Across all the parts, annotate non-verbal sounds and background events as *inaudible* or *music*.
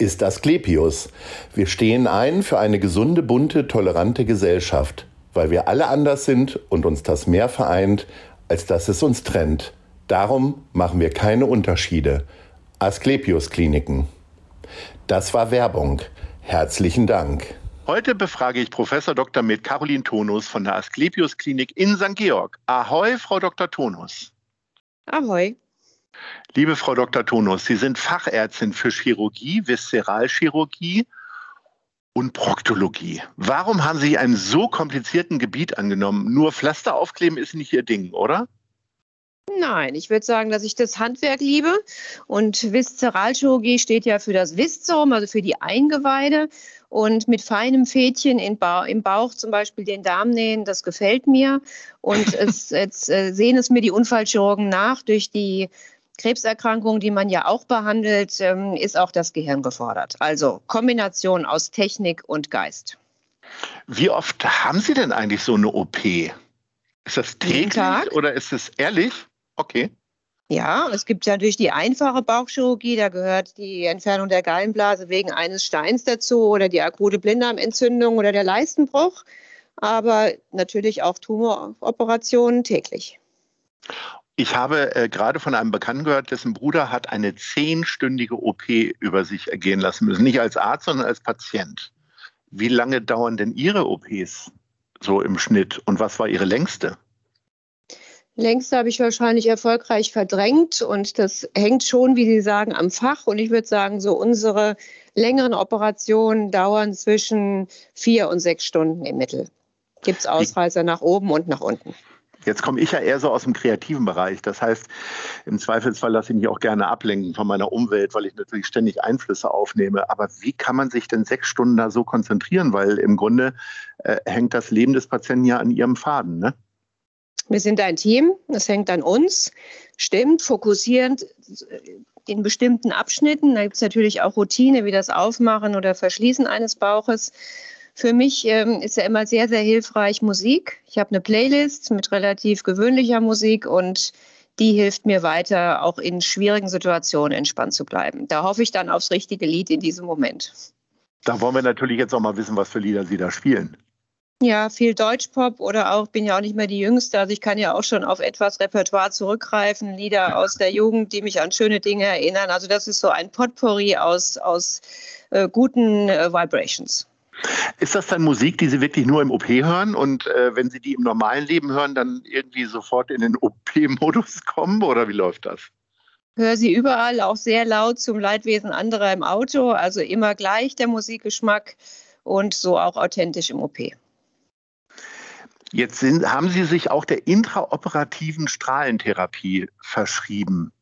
ist Asklepios. Wir stehen ein für eine gesunde, bunte, tolerante Gesellschaft, weil wir alle anders sind und uns das mehr vereint, als dass es uns trennt. Darum machen wir keine Unterschiede. Asklepios Kliniken. Das war Werbung. Herzlichen Dank. Heute befrage ich Professor Dr. Med Caroline Tonus von der Asklepios Klinik in St. Georg. Ahoi, Frau Dr. Tonus. Ahoi. Liebe Frau Dr. Tonus, Sie sind Fachärztin für Chirurgie, Viszeralchirurgie und Proktologie. Warum haben Sie einem so komplizierten Gebiet angenommen? Nur Pflaster aufkleben ist nicht Ihr Ding, oder? Nein, ich würde sagen, dass ich das Handwerk liebe. Und Viszeralchirurgie steht ja für das Viszerum, also für die Eingeweide. Und mit feinem Fädchen im Bauch zum Beispiel den Darm nähen, das gefällt mir. Und *laughs* es, jetzt äh, sehen es mir die Unfallchirurgen nach durch die Krebserkrankungen, die man ja auch behandelt, ähm, ist auch das Gehirn gefordert. Also Kombination aus Technik und Geist. Wie oft haben Sie denn eigentlich so eine OP? Ist das täglich oder ist es ehrlich? Okay. Ja, es gibt ja natürlich die einfache Bauchchirurgie, da gehört die Entfernung der Gallenblase wegen eines Steins dazu oder die akute Blinddarmentzündung oder der Leistenbruch, aber natürlich auch Tumoroperationen täglich. Ich habe äh, gerade von einem Bekannten gehört, dessen Bruder hat eine zehnstündige OP über sich ergehen lassen müssen. Nicht als Arzt, sondern als Patient. Wie lange dauern denn Ihre OPs so im Schnitt und was war Ihre längste? Längste habe ich wahrscheinlich erfolgreich verdrängt und das hängt schon, wie Sie sagen, am Fach. Und ich würde sagen, so unsere längeren Operationen dauern zwischen vier und sechs Stunden im Mittel. Gibt es Ausreißer nach oben und nach unten. Jetzt komme ich ja eher so aus dem kreativen Bereich. Das heißt, im Zweifelsfall lasse ich mich auch gerne ablenken von meiner Umwelt, weil ich natürlich ständig Einflüsse aufnehme. Aber wie kann man sich denn sechs Stunden da so konzentrieren? Weil im Grunde äh, hängt das Leben des Patienten ja an ihrem Faden. Ne? Wir sind ein Team, das hängt an uns. Stimmt, fokussierend in bestimmten Abschnitten. Da gibt es natürlich auch Routine, wie das Aufmachen oder Verschließen eines Bauches. Für mich ähm, ist ja immer sehr, sehr hilfreich Musik. Ich habe eine Playlist mit relativ gewöhnlicher Musik und die hilft mir weiter, auch in schwierigen Situationen entspannt zu bleiben. Da hoffe ich dann aufs richtige Lied in diesem Moment. Da wollen wir natürlich jetzt auch mal wissen, was für Lieder Sie da spielen. Ja, viel Deutschpop oder auch, bin ja auch nicht mehr die Jüngste, also ich kann ja auch schon auf etwas Repertoire zurückgreifen, Lieder aus der Jugend, die mich an schöne Dinge erinnern. Also das ist so ein Potpourri aus, aus äh, guten äh, Vibrations. Ist das dann Musik, die Sie wirklich nur im OP hören und äh, wenn Sie die im normalen Leben hören, dann irgendwie sofort in den OP-Modus *laughs* kommen oder wie läuft das? Höre sie überall, auch sehr laut zum Leidwesen anderer im Auto, also immer gleich der Musikgeschmack und so auch authentisch im OP. Jetzt sind, haben Sie sich auch der intraoperativen Strahlentherapie verschrieben.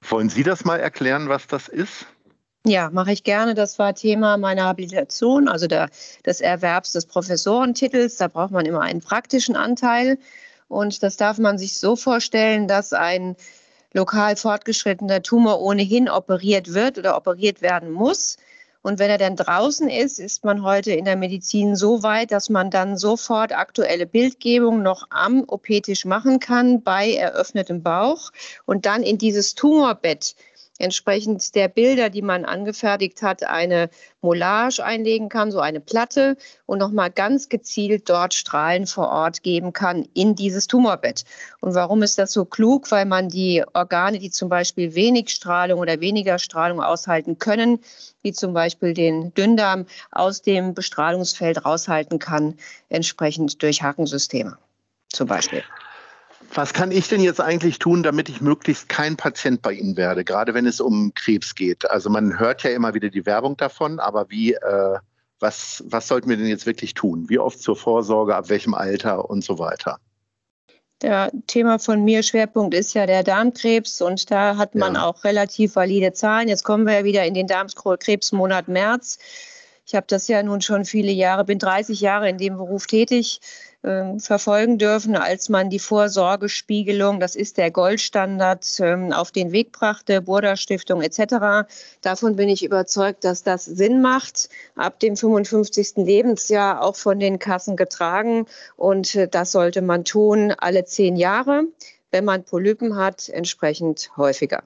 Wollen Sie das mal erklären, was das ist? Ja, mache ich gerne. Das war Thema meiner Habilitation, also der, des Erwerbs des Professorentitels. Da braucht man immer einen praktischen Anteil. Und das darf man sich so vorstellen, dass ein lokal fortgeschrittener Tumor ohnehin operiert wird oder operiert werden muss. Und wenn er dann draußen ist, ist man heute in der Medizin so weit, dass man dann sofort aktuelle Bildgebung noch am OP-Tisch machen kann bei eröffnetem Bauch und dann in dieses Tumorbett entsprechend der Bilder, die man angefertigt hat, eine Mollage einlegen kann, so eine Platte und nochmal ganz gezielt dort Strahlen vor Ort geben kann in dieses Tumorbett. Und warum ist das so klug? Weil man die Organe, die zum Beispiel wenig Strahlung oder weniger Strahlung aushalten können, wie zum Beispiel den Dünndarm, aus dem Bestrahlungsfeld raushalten kann, entsprechend durch Hackensysteme zum Beispiel. Was kann ich denn jetzt eigentlich tun, damit ich möglichst kein Patient bei Ihnen werde, gerade wenn es um Krebs geht? Also man hört ja immer wieder die Werbung davon, aber wie, äh, Was, was sollten wir denn jetzt wirklich tun? Wie oft zur Vorsorge, ab welchem Alter und so weiter? Der Thema von mir Schwerpunkt ist ja der Darmkrebs und da hat man ja. auch relativ valide Zahlen. Jetzt kommen wir ja wieder in den Darmkrebsmonat März. Ich habe das ja nun schon viele Jahre, bin 30 Jahre in dem Beruf tätig ähm, verfolgen dürfen, als man die Vorsorgespiegelung, das ist der Goldstandard, ähm, auf den Weg brachte, Burda Stiftung etc. Davon bin ich überzeugt, dass das Sinn macht, ab dem 55. Lebensjahr auch von den Kassen getragen. Und äh, das sollte man tun alle zehn Jahre. Wenn man Polypen hat, entsprechend häufiger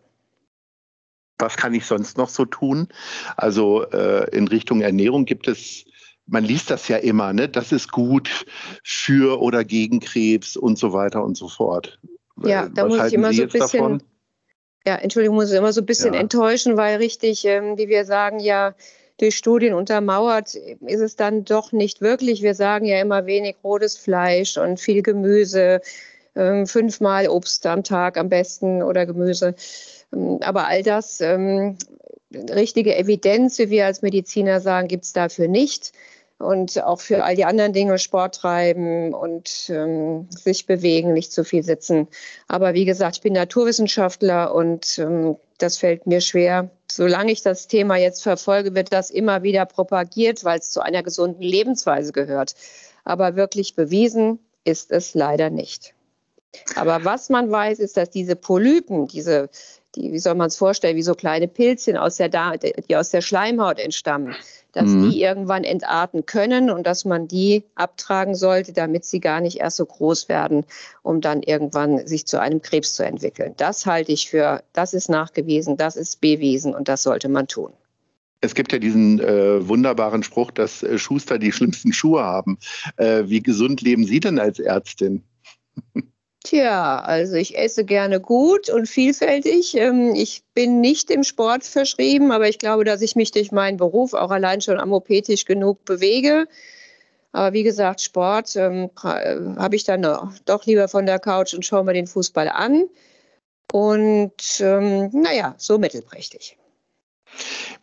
was kann ich sonst noch so tun? Also äh, in Richtung Ernährung gibt es man liest das ja immer, ne? das ist gut für oder gegen Krebs und so weiter und so fort. Ja, da Was muss ich immer so ein bisschen, davon? ja, Entschuldigung, muss ich immer so ein bisschen ja. enttäuschen, weil richtig, ähm, wie wir sagen, ja, durch Studien untermauert ist es dann doch nicht wirklich. Wir sagen ja immer wenig rotes Fleisch und viel Gemüse, ähm, fünfmal Obst am Tag am besten oder Gemüse. Ähm, aber all das, ähm, richtige Evidenz, wie wir als Mediziner sagen, gibt es dafür nicht und auch für all die anderen Dinge, Sport treiben und ähm, sich bewegen, nicht zu viel sitzen. Aber wie gesagt, ich bin Naturwissenschaftler und ähm, das fällt mir schwer. Solange ich das Thema jetzt verfolge, wird das immer wieder propagiert, weil es zu einer gesunden Lebensweise gehört. Aber wirklich bewiesen ist es leider nicht. Aber was man weiß, ist, dass diese Polypen, diese, die, wie soll man es vorstellen, wie so kleine Pilzchen aus der, die aus der Schleimhaut entstammen, dass mhm. die irgendwann entarten können und dass man die abtragen sollte, damit sie gar nicht erst so groß werden, um dann irgendwann sich zu einem Krebs zu entwickeln. Das halte ich für, das ist nachgewiesen, das ist bewiesen und das sollte man tun. Es gibt ja diesen äh, wunderbaren Spruch, dass äh, Schuster die schlimmsten Schuhe haben. Äh, wie gesund leben Sie denn als Ärztin? *laughs* Tja, also ich esse gerne gut und vielfältig. Ähm, ich bin nicht im Sport verschrieben, aber ich glaube, dass ich mich durch meinen Beruf auch allein schon amopetisch genug bewege. Aber wie gesagt, Sport ähm, äh, habe ich dann doch lieber von der Couch und schaue mir den Fußball an. Und ähm, naja, so mittelprächtig.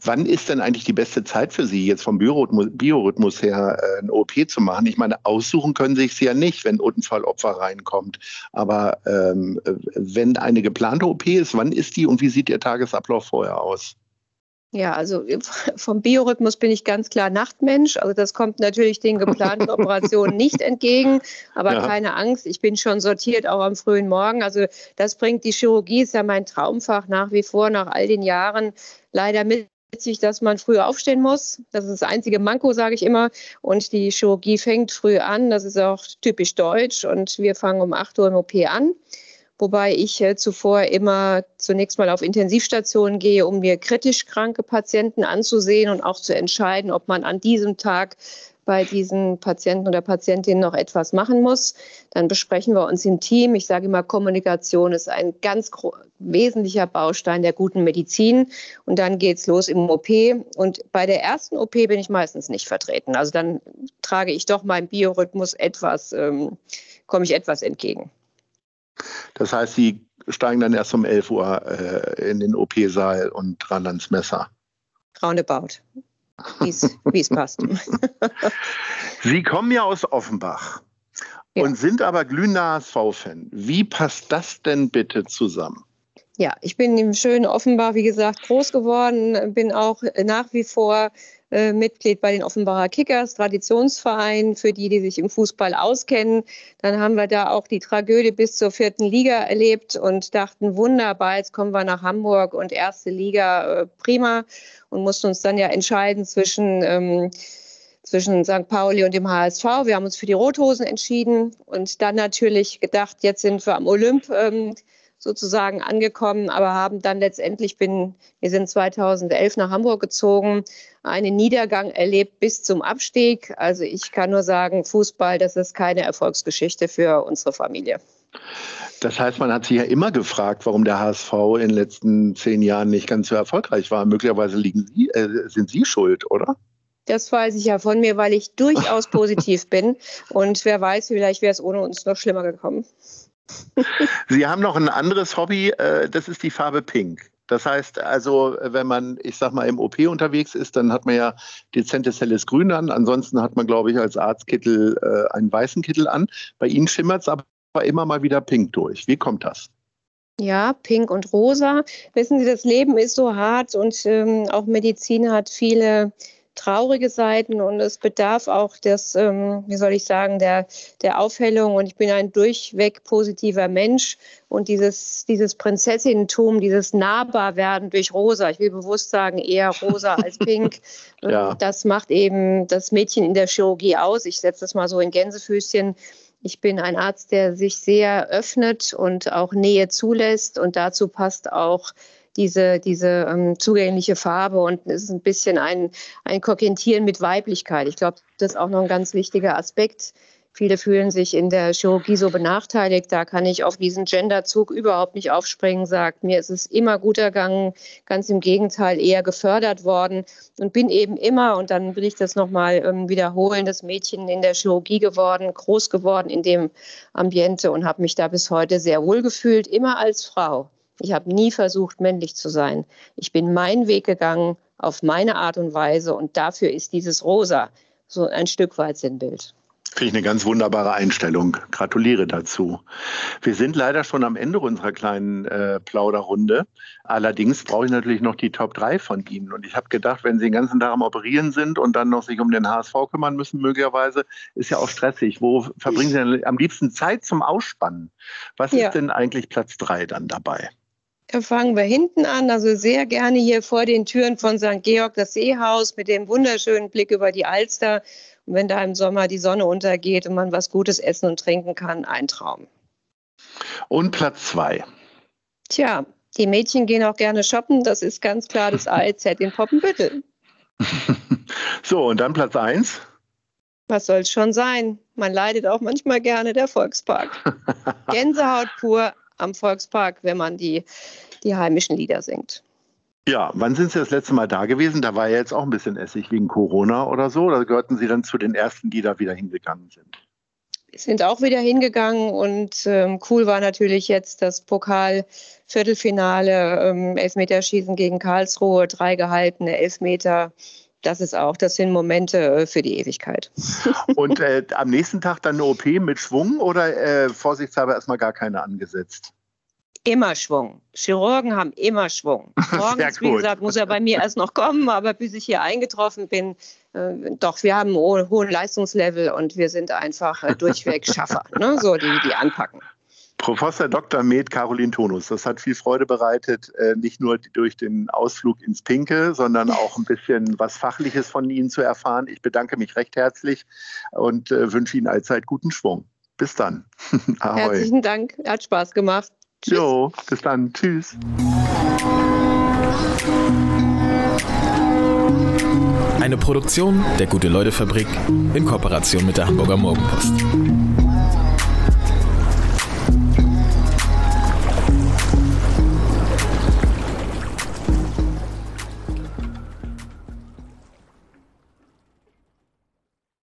Wann ist denn eigentlich die beste Zeit für Sie, jetzt vom Biorhythmus, her äh, eine OP zu machen? Ich meine, aussuchen können Sie sich ja nicht, wenn Unfallopfer reinkommt. Aber ähm, wenn eine geplante OP ist, wann ist die und wie sieht Ihr Tagesablauf vorher aus? Ja, also *laughs* vom Biorhythmus bin ich ganz klar Nachtmensch. Also das kommt natürlich den geplanten *laughs* Operationen nicht entgegen. Aber ja. keine Angst, ich bin schon sortiert, auch am frühen Morgen. Also das bringt die Chirurgie, ist ja mein Traumfach nach wie vor, nach all den Jahren leider mit sich, dass man früh aufstehen muss. Das ist das einzige Manko, sage ich immer. Und die Chirurgie fängt früh an. Das ist auch typisch deutsch. Und wir fangen um 8 Uhr im OP an wobei ich äh, zuvor immer zunächst mal auf Intensivstationen gehe, um mir kritisch kranke Patienten anzusehen und auch zu entscheiden, ob man an diesem Tag bei diesen Patienten oder Patientinnen noch etwas machen muss. Dann besprechen wir uns im Team. Ich sage immer, Kommunikation ist ein ganz wesentlicher Baustein der guten Medizin. Und dann geht's los im OP. Und bei der ersten OP bin ich meistens nicht vertreten. Also dann trage ich doch meinem Biorhythmus etwas, ähm, komme ich etwas entgegen. Das heißt, Sie steigen dann erst um 11 Uhr äh, in den OP-Saal und dran ans Messer. Roundabout. Wie es passt. *laughs* Sie kommen ja aus Offenbach ja. und sind aber glühender HSV-Fan. Wie passt das denn bitte zusammen? Ja, ich bin im schönen Offenbach, wie gesagt, groß geworden, bin auch nach wie vor äh, Mitglied bei den Offenbarer Kickers, Traditionsverein für die, die sich im Fußball auskennen. Dann haben wir da auch die Tragödie bis zur vierten Liga erlebt und dachten, wunderbar, jetzt kommen wir nach Hamburg und erste Liga, äh, prima. Und mussten uns dann ja entscheiden zwischen ähm, zwischen St. Pauli und dem HSV. Wir haben uns für die Rothosen entschieden und dann natürlich gedacht, jetzt sind wir am Olymp. Ähm, sozusagen angekommen, aber haben dann letztendlich bin, wir sind 2011 nach Hamburg gezogen, einen Niedergang erlebt bis zum Abstieg. Also ich kann nur sagen, Fußball, das ist keine Erfolgsgeschichte für unsere Familie. Das heißt, man hat sich ja immer gefragt, warum der HSV in den letzten zehn Jahren nicht ganz so erfolgreich war. Möglicherweise liegen Sie, äh, sind Sie schuld, oder? Das weiß ich ja von mir, weil ich durchaus *laughs* positiv bin. Und wer weiß, vielleicht wäre es ohne uns noch schlimmer gekommen. Sie haben noch ein anderes Hobby, äh, das ist die Farbe Pink. Das heißt also, wenn man, ich sag mal, im OP unterwegs ist, dann hat man ja dezentes helles Grün an. Ansonsten hat man, glaube ich, als Arztkittel äh, einen weißen Kittel an. Bei Ihnen schimmert es aber immer mal wieder pink durch. Wie kommt das? Ja, pink und rosa. Wissen Sie, das Leben ist so hart und ähm, auch Medizin hat viele traurige Seiten und es bedarf auch des, ähm, wie soll ich sagen, der, der Aufhellung. Und ich bin ein durchweg positiver Mensch und dieses, dieses Prinzessinnentum, dieses Nahbarwerden durch Rosa, ich will bewusst sagen, eher rosa als *laughs* pink, ja. das macht eben das Mädchen in der Chirurgie aus. Ich setze das mal so in Gänsefüßchen. Ich bin ein Arzt, der sich sehr öffnet und auch Nähe zulässt. Und dazu passt auch diese, diese ähm, zugängliche Farbe. Und es ist ein bisschen ein, ein Kokettieren mit Weiblichkeit. Ich glaube, das ist auch noch ein ganz wichtiger Aspekt. Viele fühlen sich in der Chirurgie so benachteiligt. Da kann ich auf diesen Genderzug überhaupt nicht aufspringen, sagt mir, ist es immer gut ergangen, ganz im Gegenteil eher gefördert worden und bin eben immer, und dann will ich das nochmal ähm, wiederholen, das Mädchen in der Chirurgie geworden, groß geworden in dem Ambiente und habe mich da bis heute sehr wohl gefühlt, immer als Frau. Ich habe nie versucht, männlich zu sein. Ich bin meinen Weg gegangen auf meine Art und Weise und dafür ist dieses Rosa so ein Stück weit Sinnbild. Finde ich eine ganz wunderbare Einstellung. Gratuliere dazu. Wir sind leider schon am Ende unserer kleinen äh, Plauderrunde. Allerdings brauche ich natürlich noch die Top 3 von Ihnen. Und ich habe gedacht, wenn Sie den ganzen Tag am Operieren sind und dann noch sich um den HSV kümmern müssen, möglicherweise, ist ja auch stressig. Wo verbringen Sie denn am liebsten Zeit zum Ausspannen? Was ja. ist denn eigentlich Platz 3 dann dabei? Fangen wir hinten an, also sehr gerne hier vor den Türen von St. Georg das Seehaus mit dem wunderschönen Blick über die Alster und wenn da im Sommer die Sonne untergeht und man was Gutes essen und trinken kann, ein Traum. Und Platz zwei. Tja, die Mädchen gehen auch gerne shoppen. Das ist ganz klar das *laughs* AEZ in Poppenbüttel. *laughs* so, und dann Platz eins. Was soll es schon sein? Man leidet auch manchmal gerne der Volkspark. *laughs* Gänsehaut pur am Volkspark, wenn man die, die heimischen Lieder singt. Ja, wann sind Sie das letzte Mal da gewesen? Da war ja jetzt auch ein bisschen Essig wegen Corona oder so. Oder gehörten Sie dann zu den ersten, die da wieder hingegangen sind? Sind auch wieder hingegangen und ähm, cool war natürlich jetzt das Pokal-Viertelfinale, ähm, Elfmeterschießen gegen Karlsruhe, drei gehaltene Elfmeter. Das ist auch, das sind Momente äh, für die Ewigkeit. *laughs* Und äh, am nächsten Tag dann eine OP mit Schwung oder äh, vorsichtshalber erstmal gar keine angesetzt? immer Schwung. Chirurgen haben immer Schwung. *laughs* Morgens, wie gesagt, muss er bei mir erst noch kommen, aber bis ich hier eingetroffen bin, äh, doch, wir haben einen hohen Leistungslevel und wir sind einfach äh, durchweg Schaffer, ne? so die, die anpacken. Professor Dr. Med Caroline Tonus, das hat viel Freude bereitet, äh, nicht nur durch den Ausflug ins Pinke, sondern *laughs* auch ein bisschen was Fachliches von Ihnen zu erfahren. Ich bedanke mich recht herzlich und äh, wünsche Ihnen allzeit guten Schwung. Bis dann. *laughs* Herzlichen Dank, hat Spaß gemacht. Tschüss. Jo, bis dann. Tschüss. Eine Produktion der Gute-Leute-Fabrik in Kooperation mit der Hamburger Morgenpost.